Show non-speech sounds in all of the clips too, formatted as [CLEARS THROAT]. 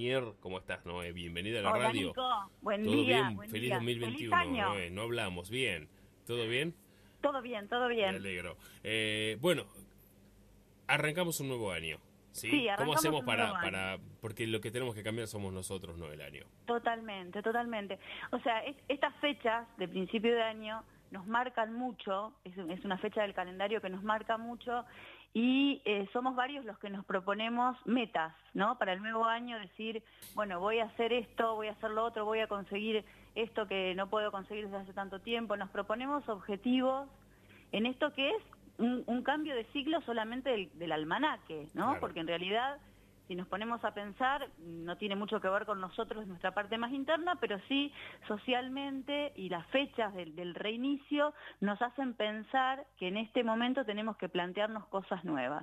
Linier. ¿Cómo estás, Noé? Bienvenida a la Hola, radio. Nico. Buen ¿Todo día. bien? buen Feliz día. 2021, Feliz año. Noé. No hablamos. Bien. ¿Todo bien? Todo bien, todo Me bien. alegro. Eh, bueno, arrancamos un nuevo año. ¿sí? Sí, ¿Cómo hacemos para, para...? Porque lo que tenemos que cambiar somos nosotros, no el año. Totalmente, totalmente. O sea, es- estas fechas de principio de año nos marcan mucho, es, es una fecha del calendario que nos marca mucho y eh, somos varios los que nos proponemos metas, ¿no? Para el nuevo año decir, bueno, voy a hacer esto, voy a hacer lo otro, voy a conseguir esto que no puedo conseguir desde hace tanto tiempo. Nos proponemos objetivos en esto que es un, un cambio de ciclo solamente del, del almanaque, ¿no? Claro. Porque en realidad, si nos ponemos a pensar, no tiene mucho que ver con nosotros, nuestra parte más interna, pero sí socialmente y las fechas del, reinicio nos hacen pensar que en este momento tenemos que plantearnos cosas nuevas.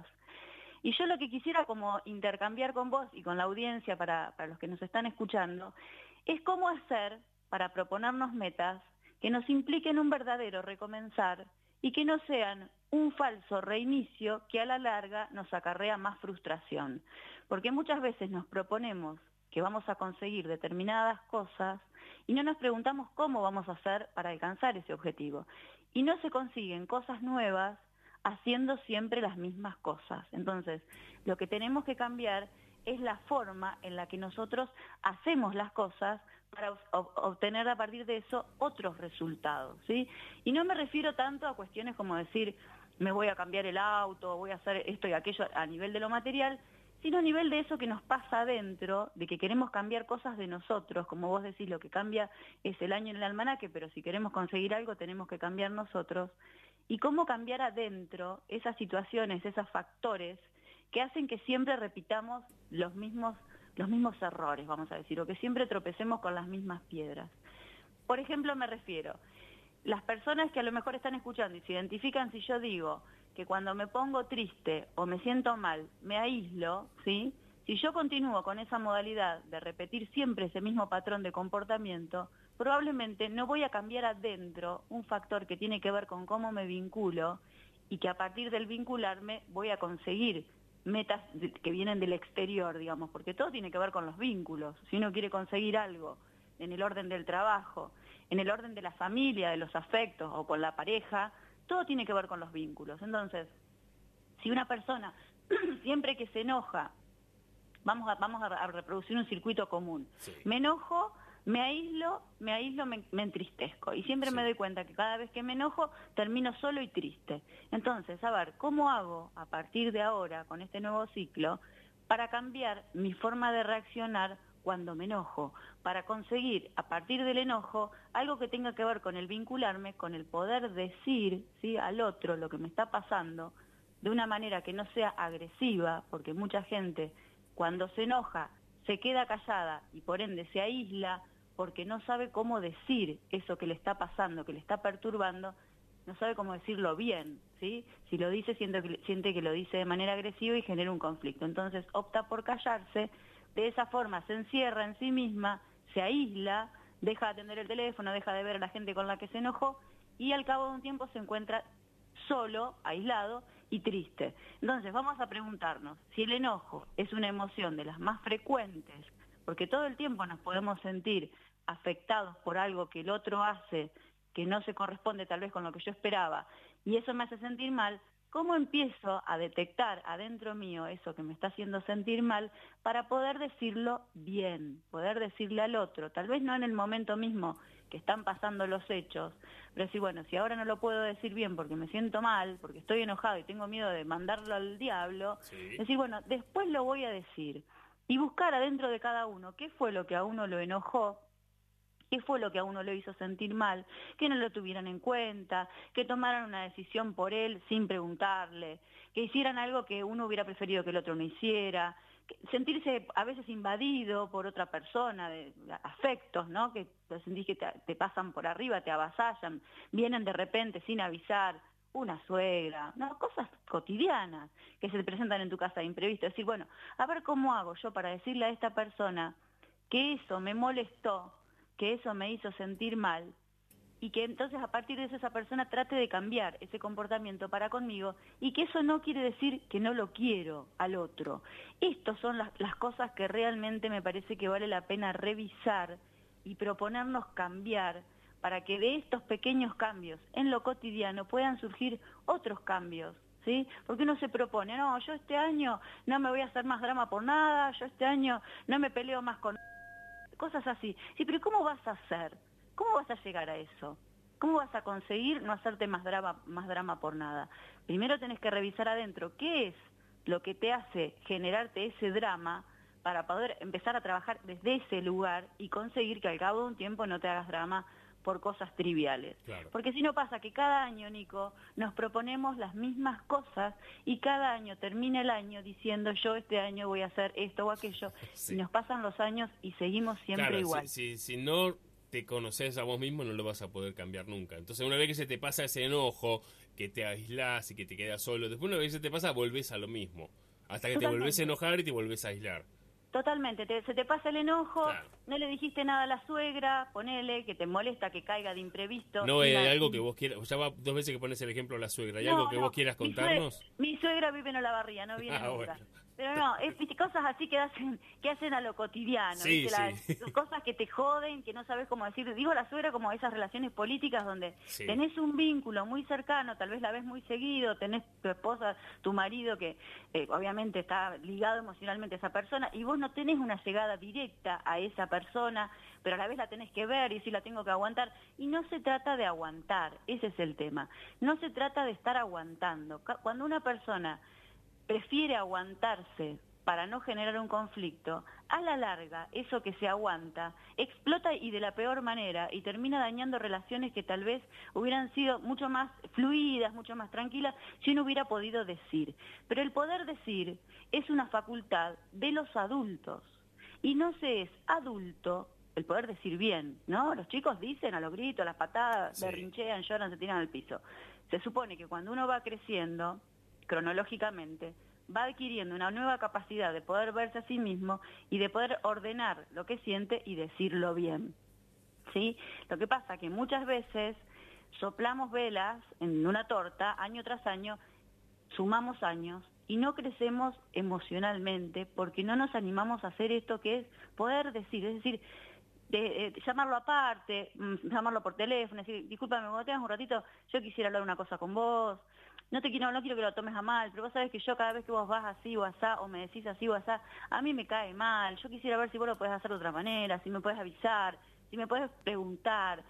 Y yo lo que quisiera como intercambiar con vos y con la audiencia para los que nos están escuchando, es cómo hacer para proponernos metas que nos impliquen un verdadero recomenzar y que no sean un falso reinicio que a la larga nos acarrea más frustración. Porque muchas veces nos proponemos que vamos a conseguir determinadas cosas y no nos preguntamos cómo vamos a hacer para alcanzar ese objetivo. Y no se consiguen cosas nuevas haciendo siempre las mismas cosas. Entonces, lo que tenemos que cambiar es la forma en la que nosotros hacemos las cosas para ob- obtener a partir de eso otros resultados, ¿sí? Y no me refiero tanto a cuestiones como decir, me voy a cambiar el auto, voy a hacer esto y aquello a nivel de lo material, sino a nivel de eso que nos pasa adentro, de que queremos cambiar cosas de nosotros, como vos decís, lo que cambia es el año en el almanaque, pero si queremos conseguir algo tenemos que cambiar nosotros, y cómo cambiar adentro esas situaciones, esos factores que hacen que siempre repitamos los mismos, los mismos errores, vamos a decir, o que siempre tropecemos con las mismas piedras. Por ejemplo, me refiero, las personas que a lo mejor están escuchando y se identifican si yo digo que cuando me pongo triste o me siento mal, me aíslo, ¿sí? Si yo continúo con esa modalidad de repetir siempre ese mismo patrón de comportamiento, probablemente no voy a cambiar adentro un factor que tiene que ver con cómo me vinculo y que a partir del vincularme voy a conseguir metas que vienen del exterior, digamos, porque todo tiene que ver con los vínculos. Si uno quiere conseguir algo en el orden del trabajo, en el orden de la familia, de los afectos o con la pareja, todo tiene que ver con los vínculos. Entonces, si una persona [CLEARS THROAT] siempre que se enoja, vamos a, vamos a, reproducir un circuito común, Sí. me enojo, me aíslo, me aíslo, me, me entristezco. Y siempre Sí. me doy cuenta que cada vez que me enojo termino solo y triste. Entonces, a ver, ¿cómo hago a partir de ahora, con este nuevo ciclo, para cambiar mi forma de reaccionar cuando me enojo? Para conseguir, a partir del enojo, algo que tenga que ver con el vincularme, con el poder decir al otro lo que me está pasando de una manera que no sea agresiva, porque mucha gente cuando se enoja se queda callada y por ende se aísla porque no sabe cómo decir eso que le está pasando, que le está perturbando, no sabe cómo decirlo bien, ¿sí? Si lo dice siente siente que lo dice de manera agresiva y genera un conflicto. Entonces opta por callarse, de esa forma se encierra en sí misma, se aísla, deja de atender el teléfono, deja de ver a la gente con la que se enojó y al cabo de un tiempo se encuentra solo, aislado y triste. Entonces vamos a preguntarnos si el enojo es una emoción de las más frecuentes, porque todo el tiempo nos podemos sentir afectados por algo que el otro hace que no se corresponde tal vez con lo que yo esperaba y eso me hace sentir mal, ¿cómo empiezo a detectar adentro mío eso que me está haciendo sentir mal para poder decirlo bien, poder decirle al otro, tal vez no en el momento mismo que están pasando los hechos, pero decir, bueno, si ahora no lo puedo decir bien porque me siento mal, porque estoy enojado y tengo miedo de mandarlo al diablo, Sí. decir, bueno, después lo voy a decir y buscar adentro de cada uno qué fue lo que a uno lo enojó, qué fue lo que a uno lo hizo sentir mal, que no lo tuvieran en cuenta, que tomaran una decisión por él sin preguntarle, que hicieran algo que uno hubiera preferido que el otro no hiciera, sentirse a veces invadido por otra persona, afectos, ¿no? Que sentís que te, pasan por arriba, te avasallan, vienen de repente sin avisar, una suegra, no, cosas cotidianas que se presentan en tu casa de imprevisto. Decir, bueno, a ver cómo hago yo para decirle a esta persona que eso me molestó, que eso me hizo sentir mal, y que entonces a partir de eso esa persona trate de cambiar ese comportamiento para conmigo y que eso no quiere decir que no lo quiero al otro. Estas son las, las cosas que realmente me parece que vale la pena revisar y proponernos cambiar para que de estos pequeños cambios en lo cotidiano puedan surgir otros cambios. ¿Sí? Porque uno se propone, no, yo este año no me voy a hacer más drama por nada, yo este año no me peleo más con... cosas así. Sí, pero ¿cómo vas a hacer? ¿Cómo vas a llegar a eso? ¿Cómo vas a conseguir no hacerte más drama, más drama por nada? Primero tenés que revisar adentro qué es lo que te hace generarte ese drama para poder empezar a trabajar desde ese lugar y conseguir que al cabo de un tiempo no te hagas drama por cosas triviales. Porque si no pasa que cada año, Nico, nos proponemos las mismas cosas y cada año termina el año diciendo yo este año voy a hacer esto o aquello [LAUGHS] y nos pasan los años y seguimos siempre igual. Si, si no te conoces a vos mismo no lo vas a poder cambiar nunca. Entonces una vez que se te pasa ese enojo, que te aislás y que te quedas solo, después una vez que se te pasa volvés a lo mismo. Hasta que te volvés a enojar y te volvés a aislar. Totalmente, se te pasa el enojo, no le dijiste nada a la suegra, ponele, que te molesta que caiga de imprevisto. No, hay algo que vos quieras, ya va dos veces que pones el ejemplo a la suegra, ¿hay algo que vos quieras contarnos? Mi suegra, vive en Olavarría, no viene ah, nunca. Pero no, es cosas así que hacen, que hacen a lo cotidiano, cosas que te joden, que no sabes cómo decir. Digo la suegra como esas relaciones políticas donde tenés un vínculo muy cercano, tal vez la ves muy seguido, tenés tu esposa, tu marido que eh, obviamente está ligado emocionalmente a esa persona y vos no tenés una llegada directa a esa persona, pero a la vez la tenés que ver y si la tengo que aguantar. Y no se trata de aguantar, ese es el tema. No se trata de estar aguantando. Cuando una persona prefiere aguantarse para no generar un conflicto, a la larga eso que se aguanta explota y de la peor manera y termina dañando relaciones que tal vez hubieran sido mucho más fluidas, mucho más tranquilas si uno hubiera podido decir. Pero el poder decir es una facultad de los adultos y no se es adulto el poder decir bien, ¿no? Los chicos dicen a los gritos, a las patadas, berrinchean, lloran, se tiran al piso. Se supone que cuando uno va creciendo, cronológicamente, va adquiriendo una nueva capacidad de poder verse a sí mismo y de poder ordenar lo que siente y decirlo bien. ¿Sí? Lo que pasa que muchas veces soplamos velas en una torta año tras año, sumamos años y no crecemos emocionalmente porque no nos animamos a hacer esto que es poder decir, es decir, de, llamarlo aparte, mm, llamarlo por teléfono, decir, discúlpame, cuando tengas un ratito, yo quisiera hablar una cosa con vos, no te quiero, no quiero que lo tomes a mal, pero vos sabés que yo cada vez que vos vas así o asá, o me decís así o asá, a mí me cae mal, yo quisiera ver si vos lo podés hacer de otra manera, si me puedes avisar, si me puedes preguntar.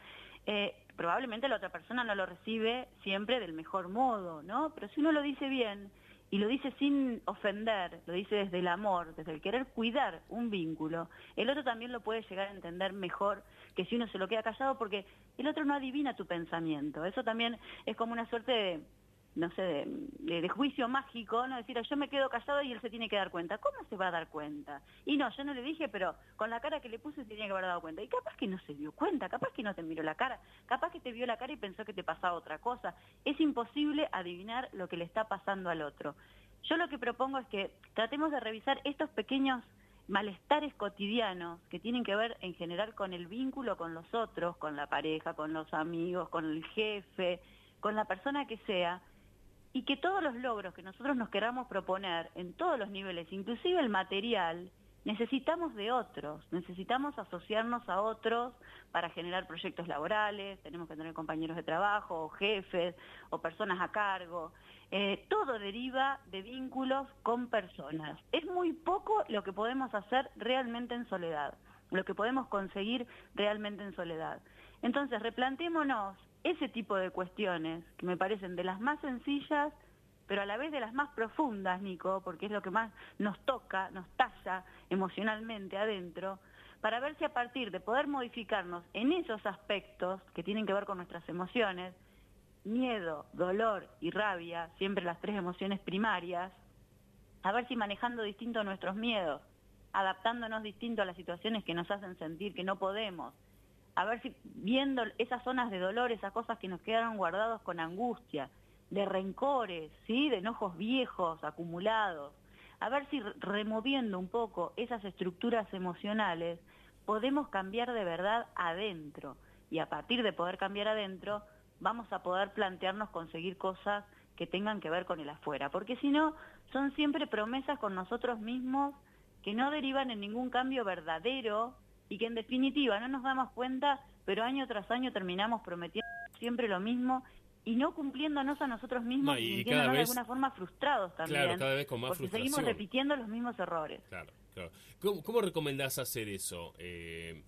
Eh, probablemente la otra persona no lo recibe siempre del mejor modo, ¿no? Pero si uno lo dice bien y lo dice sin ofender, lo dice desde el amor, desde el querer cuidar un vínculo, el otro también lo puede llegar a entender mejor que si uno se lo queda callado porque el otro no adivina tu pensamiento. Eso también es como una suerte de no sé, de, juicio mágico, no decir, yo me quedo callado y él se tiene que dar cuenta. ¿Cómo se va a dar cuenta? Y no, yo no le dije, pero con la cara que le puse se tenía que haber dado cuenta. Y capaz que no se dio cuenta, capaz que no te miró la cara, capaz que te vio la cara y pensó que te pasaba otra cosa. Es imposible adivinar lo que le está pasando al otro. Yo lo que propongo es que tratemos de revisar estos pequeños malestares cotidianos que tienen que ver en general con el vínculo con los otros, con la pareja, con los amigos, con el jefe, con la persona que sea, y que todos los logros que nosotros nos queramos proponer en todos los niveles, inclusive el material, necesitamos de otros, necesitamos asociarnos a otros para generar proyectos laborales, tenemos que tener compañeros de trabajo, o jefes, o personas a cargo. Eh, todo deriva de vínculos con personas. Es muy poco lo que podemos hacer realmente en soledad, lo que podemos conseguir realmente en soledad. Entonces, replantémonos ese tipo de cuestiones que me parecen de las más sencillas, pero a la vez de las más profundas, Nico, porque es lo que más nos toca, nos talla emocionalmente adentro, para ver si a partir de poder modificarnos en esos aspectos que tienen que ver con nuestras emociones, miedo, dolor y rabia, siempre las tres emociones primarias, a ver si manejando distinto nuestros miedos, adaptándonos distinto a las situaciones que nos hacen sentir que no podemos, a ver si viendo esas zonas de dolor, esas cosas que nos quedaron guardados con angustia, de rencores, ¿sí? de enojos viejos acumulados, a ver si removiendo un poco esas estructuras emocionales podemos cambiar de verdad adentro. y a partir de poder cambiar adentro, vamos a poder plantearnos conseguir cosas que tengan que ver con el afuera, porque si no, son siempre promesas con nosotros mismos que no derivan en ningún cambio verdadero y que en definitiva no nos damos cuenta, pero año tras año terminamos prometiendo siempre lo mismo y no cumpliéndonos a nosotros mismos y, sintiéndonos de alguna forma frustrados también. Claro, cada vez con más porque seguimos repitiendo los mismos errores. Claro, claro. ¿Cómo, recomendás hacer eso? Eh,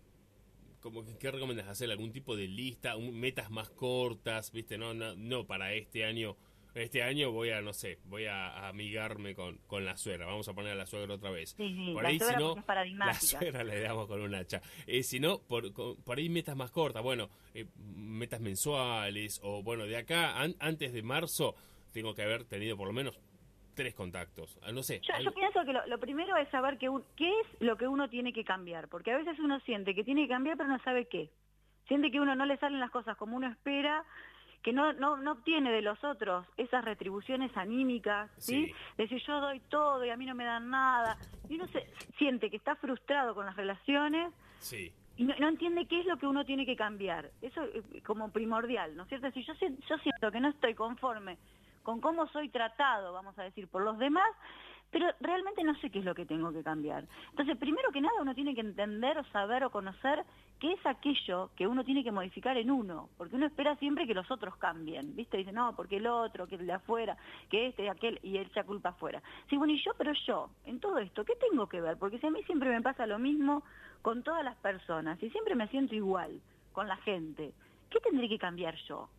¿Qué recomendás hacer? ¿Algún tipo de lista? ¿Metas más cortas? ¿Viste? No, no, no para este año este año voy a, no sé, voy a, amigarme con, con la suegra. Vamos a poner a la suegra otra vez. por ahí, si no, la suegra le damos con un hacha. Eh, si no, por, por ahí metas más cortas. Bueno, eh, metas mensuales o, bueno, de acá, antes de marzo, tengo que haber tenido por lo menos tres contactos. Ah, no sé. Yo, pienso que lo, primero es saber qué es lo que uno tiene que cambiar. Porque a veces uno siente que tiene que cambiar, pero no sabe qué. Siente que uno no le salen las cosas como uno espera que no, no, no obtiene de los otros esas retribuciones anímicas, ¿sí? Decir yo doy todo y a mí no me dan nada. Y uno se siente que está frustrado con las relaciones y no, entiende qué es lo que uno tiene que cambiar. Eso es como primordial, ¿no es cierto? Si yo, yo siento que no estoy conforme con cómo soy tratado, vamos a decir, por los demás, pero realmente no sé qué es lo que tengo que cambiar. Entonces, primero que nada, uno tiene que entender o saber o conocer qué es aquello que uno tiene que modificar en uno, porque uno espera siempre que los otros cambien, ¿viste? Dice, no, porque el otro, que el de afuera, que este, aquel, y él echa culpa afuera. Sí, bueno, y yo, pero yo, en todo esto, ¿qué tengo que ver? Porque si a mí siempre me pasa lo mismo con todas las personas, y siempre me siento igual con la gente, ¿qué tendré que cambiar yo?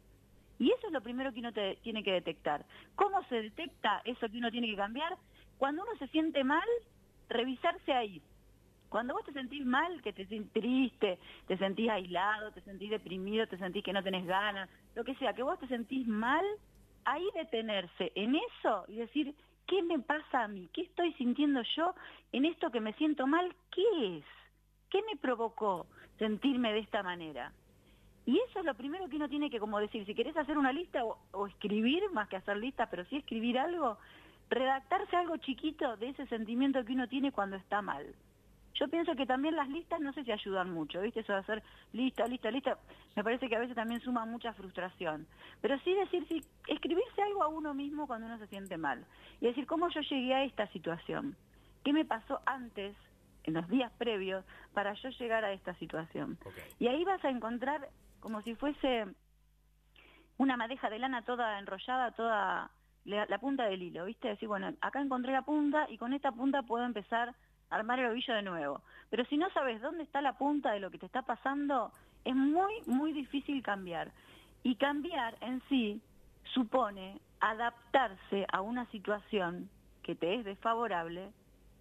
Y eso es lo primero que uno tiene que detectar. ¿Cómo se detecta eso que uno tiene que cambiar? Cuando uno se siente mal, revisarse ahí. Cuando vos te sentís mal, que te sentís triste, te sentís aislado, te sentís deprimido, te sentís que no tenés ganas, lo que sea, que vos te sentís mal, ahí detenerse en eso y decir, ¿qué me pasa a mí? ¿Qué estoy sintiendo yo en esto que me siento mal? ¿Qué es? ¿Qué me provocó sentirme de esta manera? Y eso es lo primero que uno tiene que como decir, si querés hacer una lista o, o escribir, más que hacer listas, pero sí escribir algo, redactarse algo chiquito de ese sentimiento que uno tiene cuando está mal. Yo pienso que también las listas no sé si ayudan mucho, ¿viste? Eso de hacer lista, lista, lista, me parece que a veces también suma mucha frustración. Pero sí decir, sí, escribirse algo a uno mismo cuando uno se siente mal. Y decir, ¿cómo yo llegué a esta situación? ¿Qué me pasó antes, en los días previos, para yo llegar a esta situación? Y ahí vas a encontrar como si fuese una madeja de lana toda enrollada, toda la, punta del hilo, ¿viste? Decir, bueno, acá encontré la punta y con esta punta puedo empezar a armar el ovillo de nuevo. Pero si no sabes dónde está la punta de lo que te está pasando, es muy, muy difícil cambiar. Y cambiar en sí supone adaptarse a una situación que te es desfavorable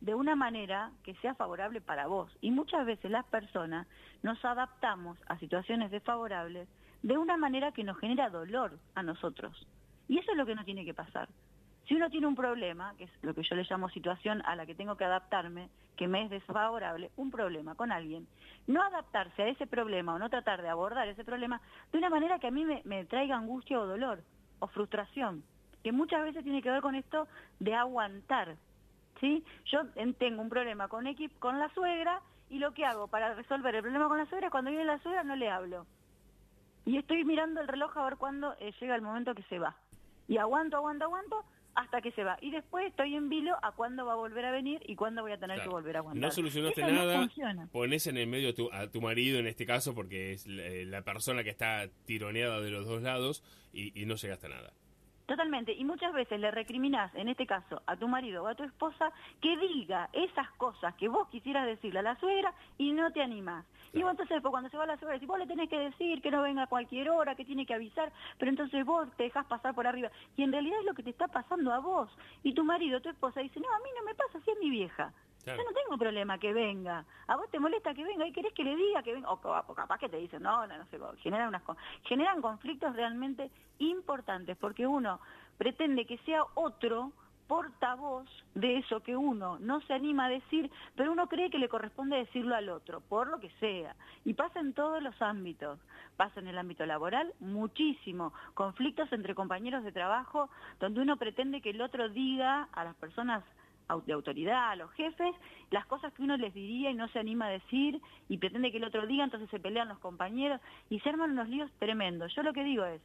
de una manera que sea favorable para vos. Y muchas veces las personas nos adaptamos a situaciones desfavorables de una manera que nos genera dolor a nosotros. Y eso es lo que no tiene que pasar. Si uno tiene un problema, que es lo que yo le llamo situación a la que tengo que adaptarme, que me es desfavorable, un problema con alguien, no adaptarse a ese problema o no tratar de abordar ese problema de una manera que a mí me, traiga angustia o dolor o frustración, que muchas veces tiene que ver con esto de aguantar. ¿sí? Yo tengo un problema con, la suegra y lo que hago para resolver el problema con la suegra, cuando viene la suegra no le hablo. Y estoy mirando el reloj a ver cuándo eh, llega el momento que se va y aguanto, aguanto, aguanto hasta que se va. Y después estoy en vilo a cuándo va a volver a venir y cuándo voy a tener que volver a aguantar. No solucionaste nada, pones en el medio a tu, marido en este caso porque es la, persona que está tironeada de los dos lados y, y no llegaste a nada. Totalmente, y muchas veces le recriminás, en este caso, a tu marido o a tu esposa, que diga esas cosas que vos quisieras decirle a la suegra y no te animás. Y vos entonces cuando se va la suegra, decís, vos le tenés que decir que no venga a cualquier hora, que tiene que avisar, pero entonces vos te dejás pasar por arriba. Y en realidad es lo que te está pasando a vos. Y tu marido, tu esposa, dice, no, a mí no me pasa, así es mi vieja. Yo no tengo problema que venga. A vos te molesta que venga y querés que le diga que venga. O, capaz que te dicen, no, no, no sé. Generan, unas, generan conflictos realmente importantes porque uno pretende que sea otro portavoz de eso que uno no se anima a decir, pero uno cree que le corresponde decirlo al otro, por lo que sea. Y pasa en todos los ámbitos. Pasa en el ámbito laboral muchísimo. Conflictos entre compañeros de trabajo donde uno pretende que el otro diga a las personas de autoridad, a los jefes, las cosas que uno les diría y no se anima a decir y pretende que el otro diga, entonces se pelean los compañeros y se arman unos líos tremendos. Yo lo que digo es,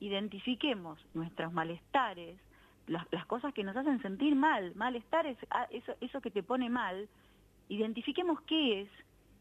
identifiquemos nuestros malestares, las, cosas que nos hacen sentir mal, malestar es ah, eso, eso que te pone mal, identifiquemos qué es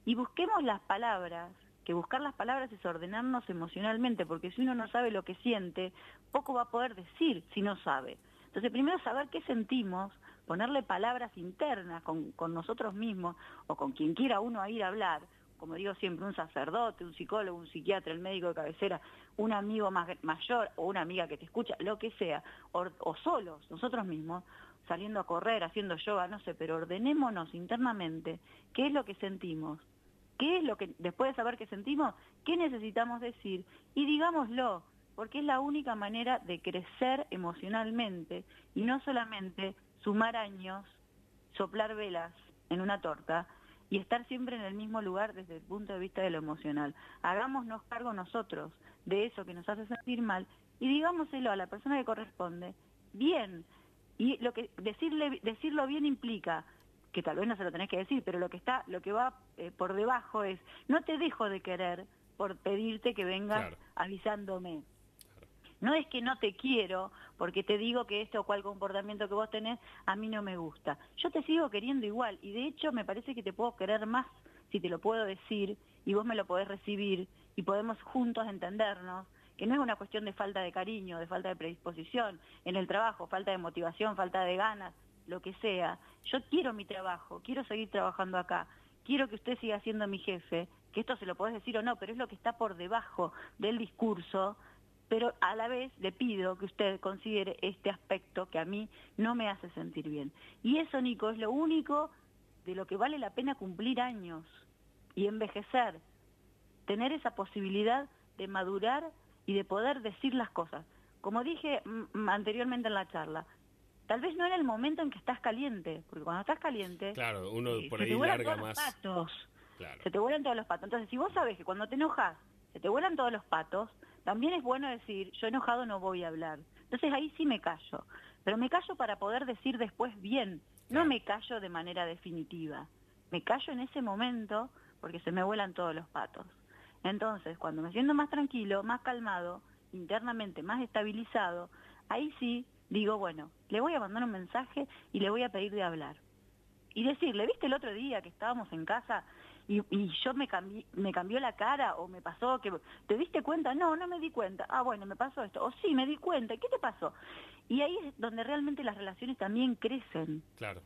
y busquemos las palabras, que buscar las palabras es ordenarnos emocionalmente, porque si uno no sabe lo que siente, poco va a poder decir si no sabe. Entonces, primero saber qué sentimos, ponerle palabras internas con, nosotros mismos o con quien quiera uno a ir a hablar, como digo siempre, un sacerdote, un psicólogo, un psiquiatra, el médico de cabecera, un amigo mayor o una amiga que te escucha, lo que sea, o, solos, nosotros mismos, saliendo a correr, haciendo yoga, no sé, pero ordenémonos internamente qué es lo que sentimos, qué es lo que, después de saber qué sentimos, qué necesitamos decir y digámoslo, porque es la única manera de crecer emocionalmente y no solamente sumar años, soplar velas en una torta, y estar siempre en el mismo lugar desde el punto de vista de lo emocional. Hagámonos cargo nosotros de eso que nos hace sentir mal y digámoselo a la persona que corresponde bien. Y lo que decirle decirlo bien implica que tal vez no se lo tenés que decir, pero lo que está lo que va eh, por debajo es no te dejo de querer por pedirte que vengas avisándome. No es que no te quiero porque te digo que este o cual comportamiento que vos tenés a mí no me gusta. Yo te sigo queriendo igual y de hecho me parece que te puedo querer más si te lo puedo decir y vos me lo podés recibir y podemos juntos entendernos que no es una cuestión de falta de cariño, de falta de predisposición en el trabajo, falta de motivación, falta de ganas, lo que sea. Yo quiero mi trabajo, quiero seguir trabajando acá, quiero que usted siga siendo mi jefe, que esto se lo podés decir o no, pero es lo que está por debajo del discurso pero a la vez le pido que usted considere este aspecto que a mí no me hace sentir bien. Y eso, Nico, es lo único de lo que vale la pena cumplir años y envejecer, tener esa posibilidad de madurar y de poder decir las cosas. Como dije anteriormente en la charla, tal vez no era el momento en que estás caliente, porque cuando estás caliente, claro, uno eh, por ahí larga más. Los patos, Se te vuelan todos los patos. Entonces, si vos sabes que cuando te enojas se te vuelan todos los patos, también es bueno decir, yo enojado no voy a hablar. Entonces ahí sí me callo, pero me callo para poder decir después bien, no me callo de manera definitiva. Me callo en ese momento porque se me vuelan todos los patos. Entonces, cuando me siento más tranquilo, más calmado, internamente más estabilizado, ahí sí digo, bueno, le voy a mandar un mensaje y le voy a pedir de hablar. Y decirle, ¿viste el otro día que estábamos en casa y, yo me, me cambió la cara o me pasó que... ¿Te diste cuenta? No, no me di cuenta. Ah, bueno, me pasó esto. O sí, me di cuenta. ¿Qué te pasó? Y ahí es donde realmente las relaciones también crecen. Claro,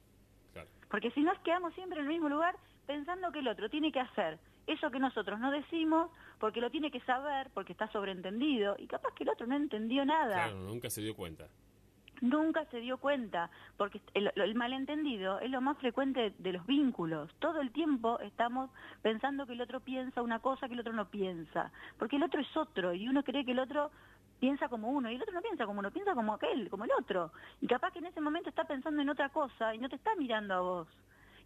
claro. Porque si nos quedamos siempre en el mismo lugar pensando que el otro tiene que hacer eso que nosotros no decimos porque lo tiene que saber, porque está sobreentendido, y capaz que el otro no entendió nada. Claro, nunca se dio cuenta nunca se dio cuenta, porque el, malentendido es lo más frecuente de los vínculos. Todo el tiempo estamos pensando que el otro piensa una cosa que el otro no piensa, porque el otro es otro y uno cree que el otro piensa como uno y el otro no piensa como uno, piensa como aquel, como el otro. Y capaz que en ese momento está pensando en otra cosa y no te está mirando a vos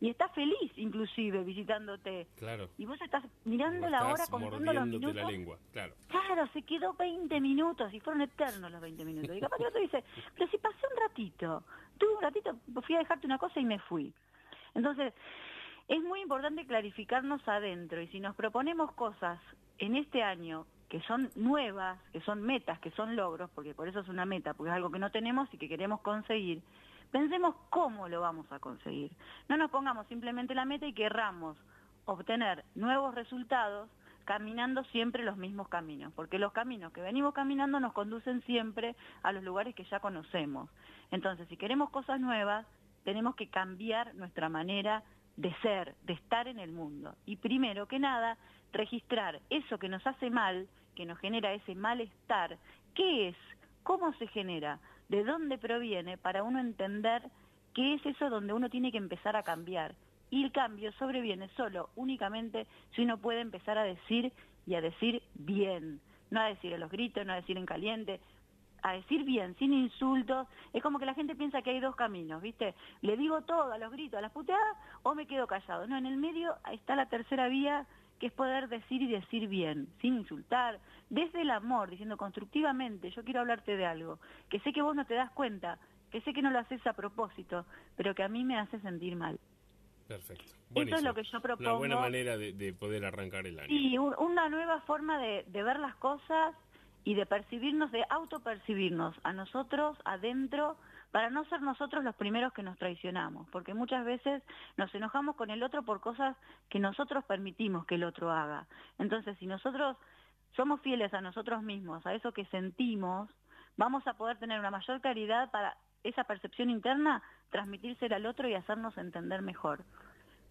y está feliz inclusive visitándote. Claro. Y vos estás mirando la hora, contando los minutos. la lengua, claro. Claro, se quedó 20 minutos y fueron eternos los 20 minutos. Y capaz que el otro dice, [LAUGHS] pero si pasé un ratito, tuve un ratito, fui a dejarte una cosa y me fui. Entonces, es muy importante clarificarnos adentro y si nos proponemos cosas en este año que son nuevas, que son metas, que son logros, porque por eso es una meta, porque es algo que no tenemos y que queremos conseguir, Pensemos cómo lo vamos a conseguir. No nos pongamos simplemente la meta y querramos obtener nuevos resultados caminando siempre los mismos caminos, porque los caminos que venimos caminando nos conducen siempre a los lugares que ya conocemos. Entonces, si queremos cosas nuevas, tenemos que cambiar nuestra manera de ser, de estar en el mundo. Y primero que nada, registrar eso que nos hace mal, que nos genera ese malestar, ¿qué es? ¿Cómo se genera? De dónde proviene para uno entender qué es eso donde uno tiene que empezar a cambiar. Y el cambio sobreviene solo, únicamente, si uno puede empezar a decir y a decir bien. No a decir a los gritos, no a decir en caliente, a decir bien, sin insultos. Es como que la gente piensa que hay dos caminos, ¿viste? Le digo todo a los gritos, a las puteadas, o me quedo callado. No, en el medio está la tercera vía que es poder decir y decir bien, sin insultar, desde el amor, diciendo constructivamente, yo quiero hablarte de algo, que sé que vos no te das cuenta, que sé que no lo haces a propósito, pero que a mí me hace sentir mal. Perfecto. Eso es lo que yo propongo. Una buena manera de, poder arrancar el año. Y una nueva forma de, de ver las cosas y de percibirnos, de autopercibirnos a nosotros adentro para no ser nosotros los primeros que nos traicionamos, porque muchas veces nos enojamos con el otro por cosas que nosotros permitimos que el otro haga. Entonces, si nosotros somos fieles a nosotros mismos, a eso que sentimos, vamos a poder tener una mayor claridad para esa percepción interna, transmitírsela al otro y hacernos entender mejor.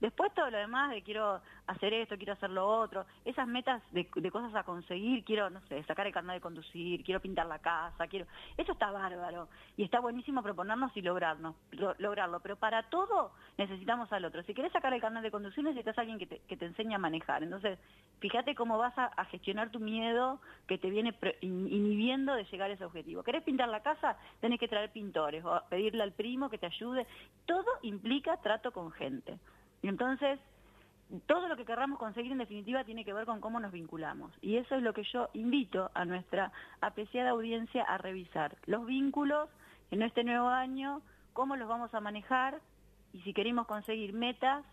Después todo lo demás de quiero hacer esto, quiero hacer lo otro, esas metas de, cosas a conseguir, quiero, no sé, sacar el carnet de conducir, quiero pintar la casa, quiero... Eso está bárbaro y está buenísimo proponernos y lograrnos, lograrlo, pero para todo necesitamos al otro. Si querés sacar el carnet de conducir necesitas a alguien que te, enseñe a manejar. Entonces, fíjate cómo vas a gestionar tu miedo que te viene inhibiendo de llegar a ese objetivo. ¿Querés pintar la casa? Tenés que traer pintores o pedirle al primo que te ayude. Todo implica trato con gente. Y entonces, todo lo que querramos conseguir en definitiva tiene que ver con cómo nos vinculamos. Y eso es lo que yo invito a nuestra apreciada audiencia a revisar. Los vínculos en este nuevo año, cómo los vamos a manejar y si queremos conseguir metas,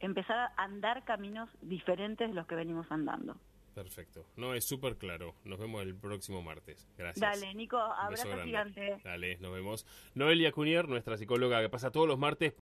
empezar a andar caminos diferentes de los que venimos andando. Perfecto. No, es súper claro. Nos vemos el próximo martes. Gracias. Dale, Nico, abrazo gigante. Dale, nos vemos. Noelia Cunier, nuestra psicóloga que pasa todos los martes